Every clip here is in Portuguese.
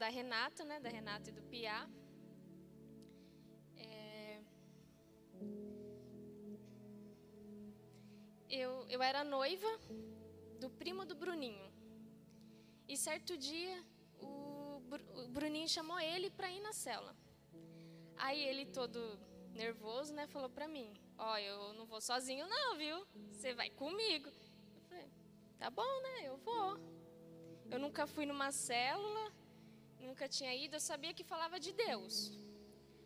da Renata, né? Da Renata e do Piá. É, eu, eu era noiva do primo do Bruninho. E certo dia, o, o Bruninho chamou ele para ir na cela. Aí ele todo nervoso, né, falou para mim: "Ó, oh, eu não vou sozinho não, viu? Você vai comigo". Eu falei: "Tá bom, né? Eu vou". Eu nunca fui numa célula, nunca tinha ido, eu sabia que falava de Deus.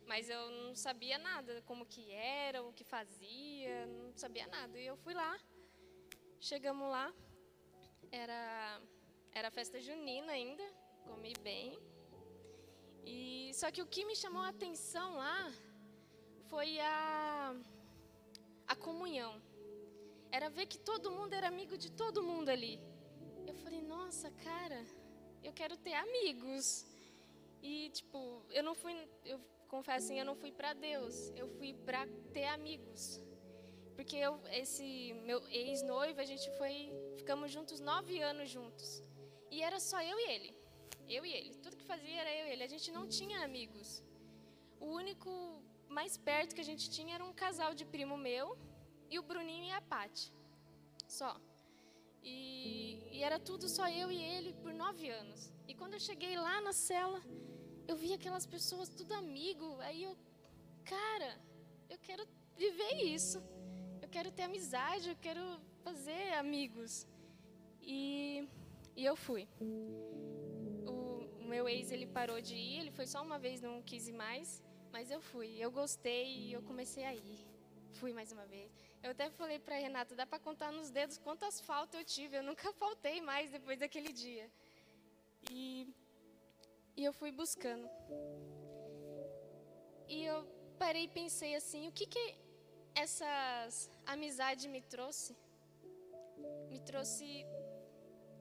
Mas eu não sabia nada, como que era, o que fazia, não sabia nada. E eu fui lá. Chegamos lá, era era festa junina ainda, comi bem. E só que o que me chamou a atenção lá foi a a comunhão. Era ver que todo mundo era amigo de todo mundo ali. Eu falei: "Nossa, cara, eu quero ter amigos". E tipo, eu não fui, eu confesso assim, eu não fui para Deus, eu fui para ter amigos. Porque eu, esse meu ex-noivo, a gente foi, ficamos juntos nove anos juntos. E era só eu e ele. Eu e ele. Tudo que fazia era eu e ele. A gente não tinha amigos. O único mais perto que a gente tinha era um casal de primo meu e o Bruninho e a Pati. Só. E, e, era tudo só eu e ele por nove anos. E quando eu cheguei lá na cela, eu vi aquelas pessoas tudo amigo. Aí eu, cara, eu quero viver isso. Eu quero ter amizade, eu quero fazer amigos. E e eu fui. O, o meu ex, ele parou de ir, ele foi só uma vez, não quis ir mais, mas eu fui. Eu gostei e eu comecei a ir. Fui mais uma vez. Eu até falei para Renata, dá para contar nos dedos quantas faltas eu tive. Eu nunca faltei mais depois daquele dia. E, e eu fui buscando. E eu parei e pensei assim, o que que essas amizades me trouxe? Me trouxe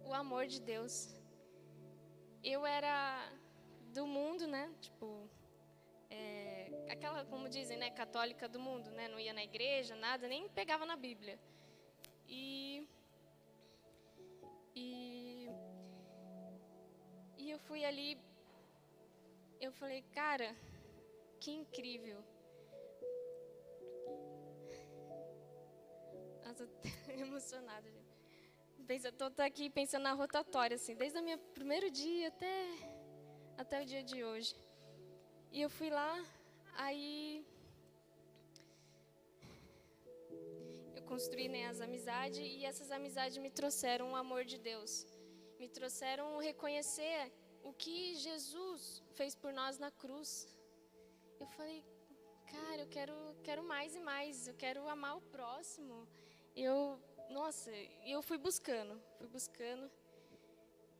o amor de Deus. Eu era do mundo, né? Tipo, aquela, como dizem, né? Católica do mundo, né? Não ia na igreja, nada, nem pegava na Bíblia. E e e eu fui ali, eu falei, cara, que incrível. Nossa, tô emocionada, gente. Estou aqui pensando na rotatória, assim, desde o meu primeiro dia até, até o dia de hoje. E eu fui lá, aí eu construí né, as amizades e essas amizades me trouxeram o amor de Deus. Me trouxeram reconhecer o que Jesus fez por nós na cruz. Eu falei, cara, eu quero, quero mais e mais, eu quero amar o próximo. Eu nossa, eu fui buscando, fui buscando,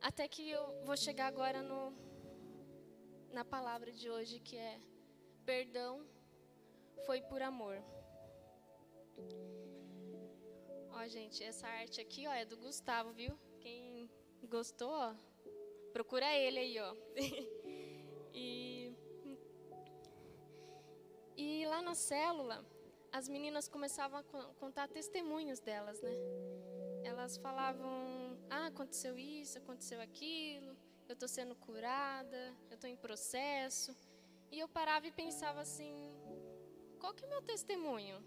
até que eu vou chegar agora no, na palavra de hoje, que é perdão foi por amor. Ó, gente, essa arte aqui, ó, é do Gustavo, viu? Quem gostou, ó, procura ele aí, ó. e, e lá na célula, as meninas começavam a contar testemunhos delas, né? Elas falavam: "Ah, aconteceu isso, aconteceu aquilo, eu estou sendo curada, eu estou em processo". E eu parava e pensava assim: qual que é o meu testemunho?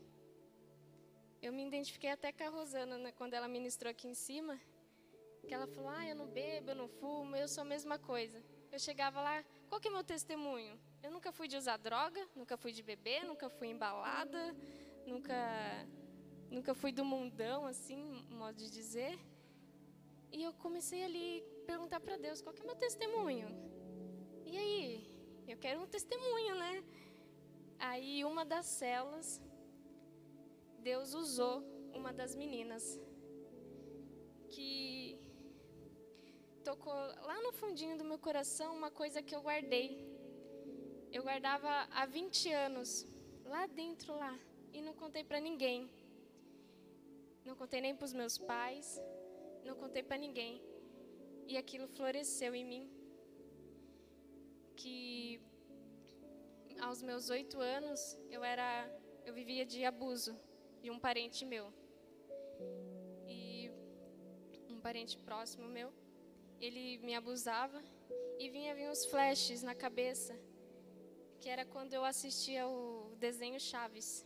Eu me identifiquei até com a Rosana né, quando ela ministrou aqui em cima, que ela falou: "Ah, eu não bebo, eu não fumo, eu sou a mesma coisa". Eu chegava lá, qual que é o meu testemunho? Eu nunca fui de usar droga, nunca fui de beber, nunca fui embalada, nunca nunca fui do mundão assim, modo de dizer. E eu comecei ali perguntar para Deus, qual que é o meu testemunho? E aí, eu quero um testemunho, né? Aí uma das celas Deus usou uma das meninas que tocou lá no fundinho do meu coração uma coisa que eu guardei eu guardava há 20 anos, lá dentro lá, e não contei para ninguém. Não contei nem para os meus pais, não contei para ninguém. E aquilo floresceu em mim. Que aos meus oito anos eu era, eu vivia de abuso de um parente meu. E um parente próximo meu, ele me abusava e vinha vir uns flashes na cabeça, que era quando eu assistia o desenho Chaves.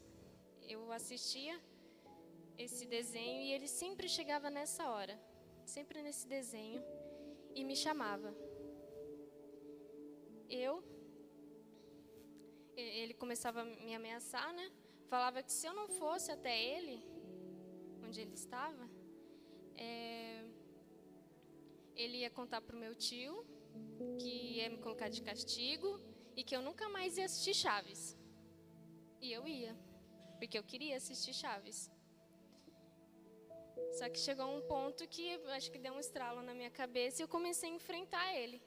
Eu assistia esse desenho e ele sempre chegava nessa hora, sempre nesse desenho, e me chamava. Eu, ele começava a me ameaçar, né? Falava que se eu não fosse até ele, onde ele estava, é, ele ia contar para o meu tio que ia me colocar de castigo e que eu nunca mais ia assistir Chaves. E eu ia, porque eu queria assistir Chaves. Só que chegou um ponto que acho que deu um estralo na minha cabeça e eu comecei a enfrentar ele.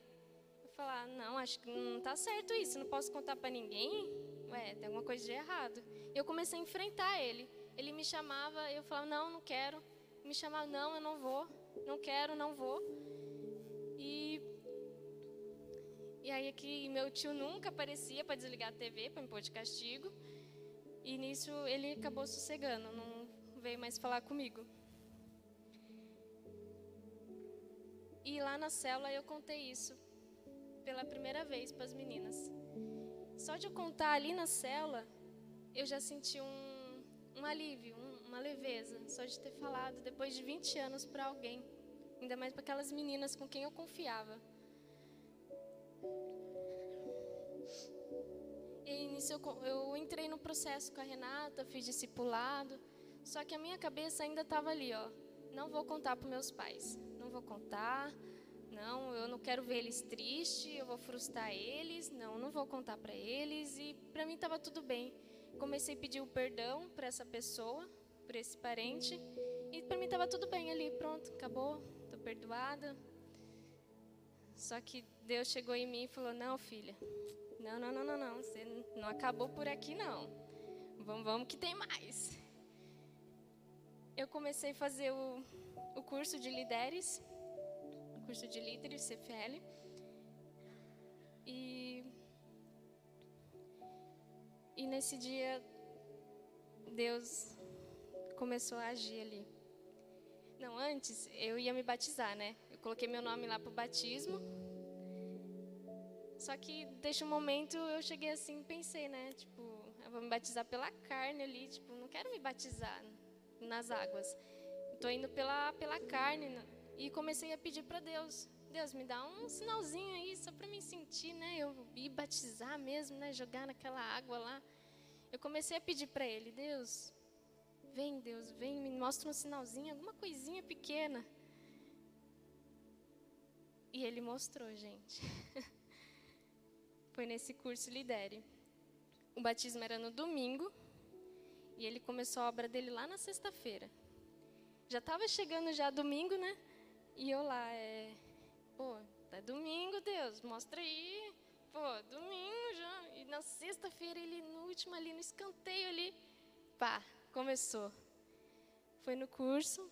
Falar, não, acho que não está certo isso, não posso contar para ninguém. Ué, tem alguma coisa de errado. Eu comecei a enfrentar ele. Ele me chamava, eu falava, não, não quero. Me chamava, não, eu não vou. Não quero, não vou. E e aí que meu tio nunca aparecia para desligar a TV, para me pôr de castigo. E nisso ele acabou sossegando, não veio mais falar comigo. E lá na célula eu contei isso pela primeira vez para as meninas. Só de eu contar ali na célula, eu já senti um, um alívio, um, uma leveza, só de ter falado depois de 20 anos para alguém, ainda mais para aquelas meninas com quem eu confiava. E eu, eu entrei no processo com a Renata, fiz discipulado, só que a minha cabeça ainda estava ali, ó. Não vou contar para meus pais, não vou contar. Não, eu não quero ver eles tristes, eu vou frustrar eles. Não, não vou contar para eles. E para mim estava tudo bem. Comecei a pedir o perdão para essa pessoa, para esse parente. E para mim estava tudo bem ali, pronto, acabou, estou perdoada. Só que Deus chegou em mim e falou: Não, filha, não, não, não, não, não, você não acabou por aqui, não. Vamos, vamos que tem mais. Eu comecei a fazer o, o curso de líderes, curso de líderes, CFL. E, e nesse dia, Deus começou a agir ali. Não, antes eu ia me batizar, né? Eu coloquei meu nome lá para o batismo. Só que, desde um momento, eu cheguei assim, pensei, né? Tipo, eu vou me batizar pela carne ali, tipo, não quero me batizar nas águas. Estou indo pela, pela carne. E comecei a pedir para Deus. Deus, me dá um sinalzinho aí, só para me sentir, né? Eu ir batizar mesmo, né? Jogar naquela água lá. Eu comecei a pedir para Ele, Deus, vem, Deus, vem, me mostra um sinalzinho, alguma coisinha pequena. E Ele mostrou, gente. Foi nesse curso Lidere. O batismo era no domingo e ele começou a obra dele lá na sexta-feira. Já estava chegando já domingo, né? E eu lá, é, pô, tá domingo, Deus, mostra aí. Pô, domingo já. E na sexta-feira ele no último ali no escanteio ali, pá, começou. Foi no curso,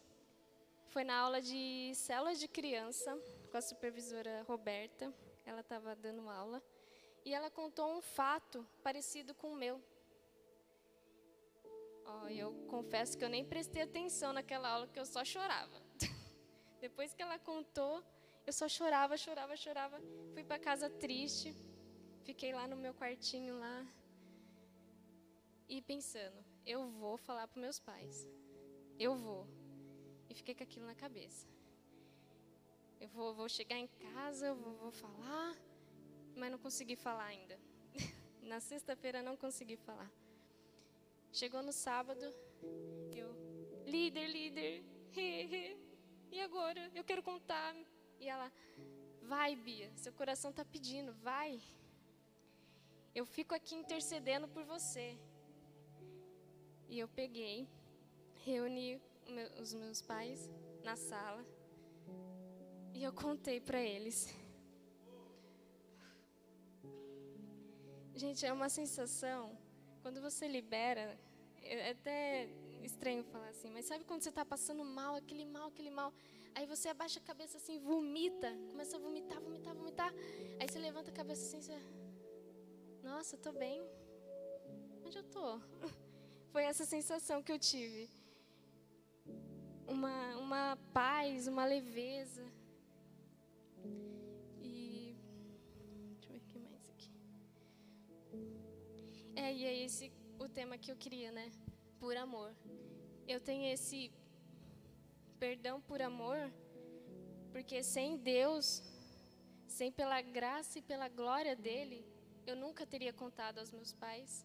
foi na aula de célula de criança com a supervisora Roberta. Ela estava dando aula e ela contou um fato parecido com o meu. Oh, eu confesso que eu nem prestei atenção naquela aula, que eu só chorava. Depois que ela contou, eu só chorava, chorava, chorava. Fui para casa triste, fiquei lá no meu quartinho lá e pensando, eu vou falar para meus pais. Eu vou. E fiquei com aquilo na cabeça. Eu vou, vou chegar em casa, eu vou, vou falar, mas não consegui falar ainda. na sexta-feira não consegui falar. Chegou no sábado, eu, líder, líder, e agora? Eu quero contar. E ela, vai, Bia, seu coração está pedindo, vai. Eu fico aqui intercedendo por você. E eu peguei, reuni os meus pais na sala e eu contei para eles. Gente, é uma sensação quando você libera, é até estranho falar assim, mas sabe quando você está passando mal, aquele mal, aquele mal, aí você abaixa a cabeça assim, vomita, começa a vomitar, vomitar, vomitar, aí você levanta a cabeça assim, você, nossa, tô bem, onde eu tô? Foi essa sensação que eu tive, uma uma paz, uma leveza. E deixa eu ver o que mais aqui. É, e é esse o tema que eu queria, né? Por amor. Eu tenho esse perdão por amor, porque sem Deus, sem pela graça e pela glória dele, eu nunca teria contado aos meus pais.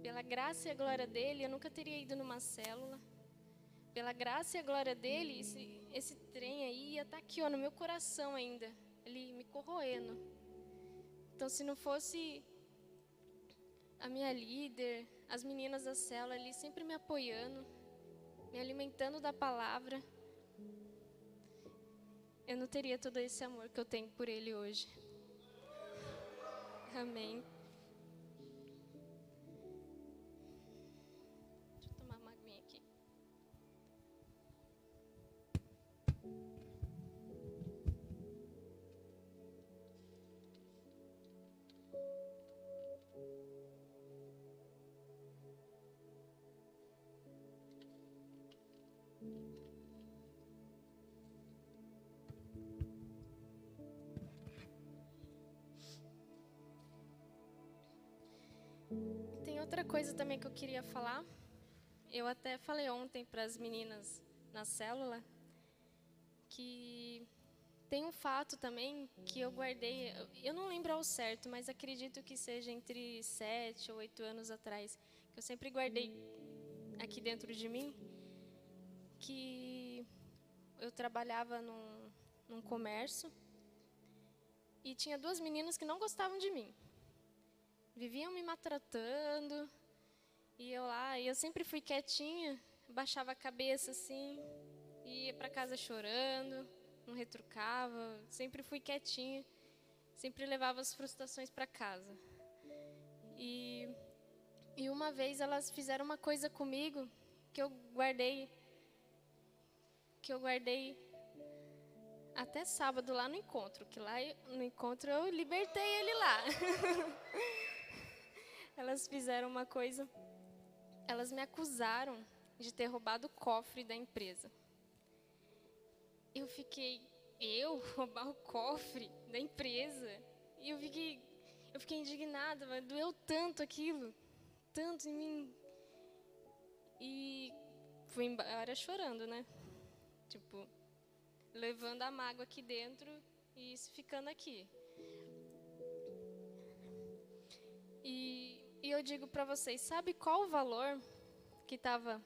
Pela graça e a glória dele, eu nunca teria ido numa célula. Pela graça e a glória dele, esse, esse trem aí ia estar aqui, ó, no meu coração ainda, ele me corroendo. Então, se não fosse a minha líder, as meninas da célula ali sempre me apoiando, me alimentando da palavra, eu não teria todo esse amor que eu tenho por Ele hoje. Amém. Outra coisa também que eu queria falar. Eu até falei ontem para as meninas na célula que tem um fato também que eu guardei. Eu não lembro ao certo, mas acredito que seja entre sete ou oito anos atrás, que eu sempre guardei aqui dentro de mim, que eu trabalhava num, num comércio e tinha duas meninas que não gostavam de mim viviam me maltratando. E eu lá, e eu sempre fui quietinha, baixava a cabeça assim, ia para casa chorando, não retrucava, sempre fui quietinha, sempre levava as frustrações para casa. E, e uma vez elas fizeram uma coisa comigo que eu guardei, que eu guardei até sábado lá no encontro, que lá no encontro eu libertei ele lá. elas fizeram uma coisa. Elas me acusaram de ter roubado o cofre da empresa. Eu fiquei, eu roubar o cofre da empresa? E eu fiquei, eu fiquei indignada, mas doeu tanto aquilo, tanto em mim. E fui embora chorando, né? Tipo, levando a mágoa aqui dentro e isso ficando aqui. E e eu digo para vocês, sabe qual o valor que estava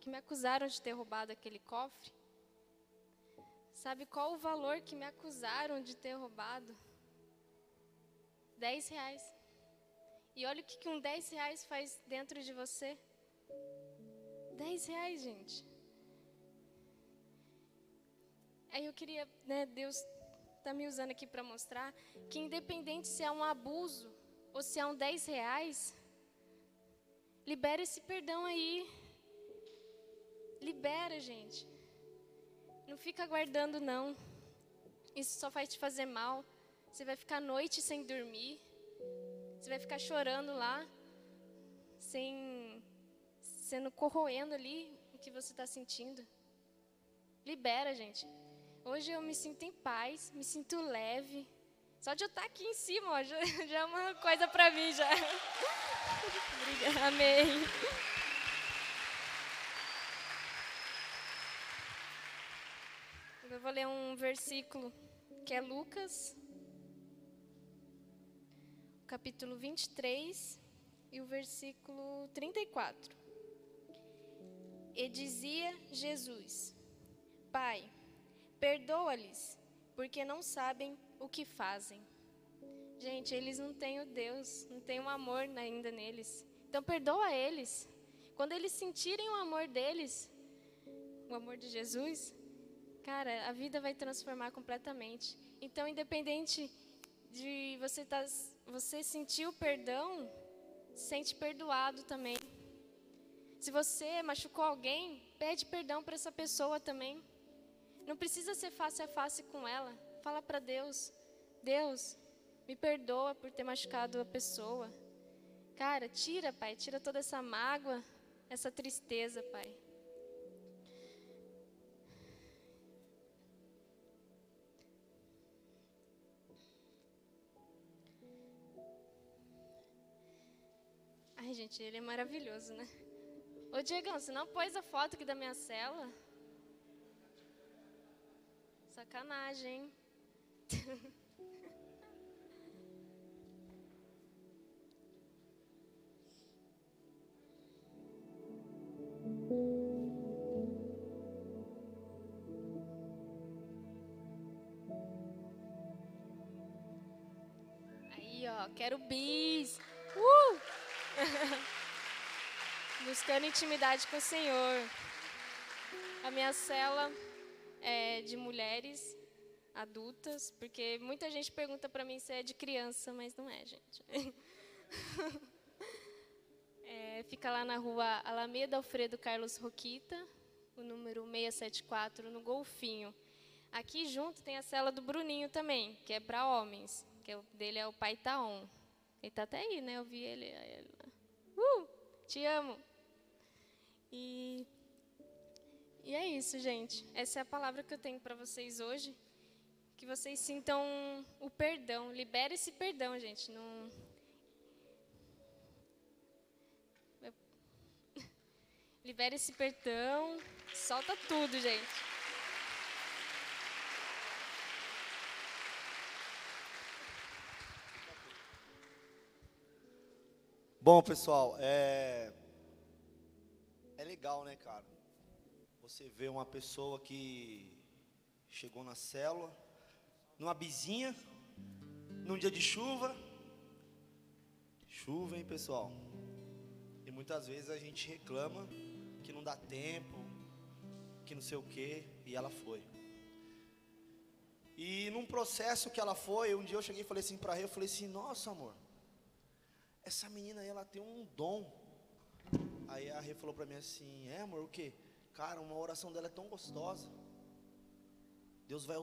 que me acusaram de ter roubado aquele cofre? Sabe qual o valor que me acusaram de ter roubado? Dez reais. E olha o que, que um dez reais faz dentro de você. Dez reais, gente. Aí eu queria, né, Deus está me usando aqui para mostrar que independente se é um abuso ou se é um dez reais, Libera esse perdão aí. Libera, gente. Não fica guardando, não. Isso só faz te fazer mal. Você vai ficar a noite sem dormir. Você vai ficar chorando lá, sem sendo corroendo ali o que você está sentindo. Libera, gente. Hoje eu me sinto em paz, me sinto leve. Só de eu estar aqui em cima, ó, já, já é uma coisa para mim já. Obrigada, amém. Eu vou ler um versículo que é Lucas, capítulo 23 e o versículo 34. E dizia Jesus: Pai, perdoa-lhes, porque não sabem o que fazem. Gente, eles não têm o Deus, não tem um amor ainda neles. Então perdoa eles. Quando eles sentirem o amor deles, o amor de Jesus, cara, a vida vai transformar completamente. Então, independente de você tá, você sentir o perdão, sente perdoado também. Se você machucou alguém, pede perdão para essa pessoa também. Não precisa ser face a face com ela. Fala para Deus: Deus, me perdoa por ter machucado a pessoa. Cara, tira, Pai, tira toda essa mágoa, essa tristeza, Pai. Ai, gente, ele é maravilhoso, né? Ô, Diegão, você não pôs a foto aqui da minha cela? Sacanagem, hein? Aí, ó, quero bis. Uh! Buscando intimidade com o Senhor. A minha cela é de mulheres adultas, porque muita gente pergunta para mim se é de criança, mas não é, gente. É, fica lá na rua Alameda Alfredo Carlos Roquita, o número 674, no Golfinho. Aqui junto tem a cela do Bruninho também, que é para homens, que é o dele é o Pai Taon. Ele está até aí, né? Eu vi ele. ele uh, te amo. E, e é isso, gente. Essa é a palavra que eu tenho para vocês hoje. Que vocês sintam o perdão. Libere esse perdão, gente. Não, Libere esse perdão. Solta tudo, gente. Bom, pessoal, é é legal, né, cara? Você vê uma pessoa que chegou na célula, numa bizinha, num dia de chuva. Chuva, hein, pessoal? E muitas vezes a gente reclama que não dá tempo, que não sei o quê, e ela foi. E num processo que ela foi, um dia eu cheguei e falei assim para ela, eu falei assim, nossa amor, essa menina aí, ela tem um dom. Aí a Rê falou para mim assim, é amor, o quê? Cara, uma oração dela é tão gostosa. Deus vai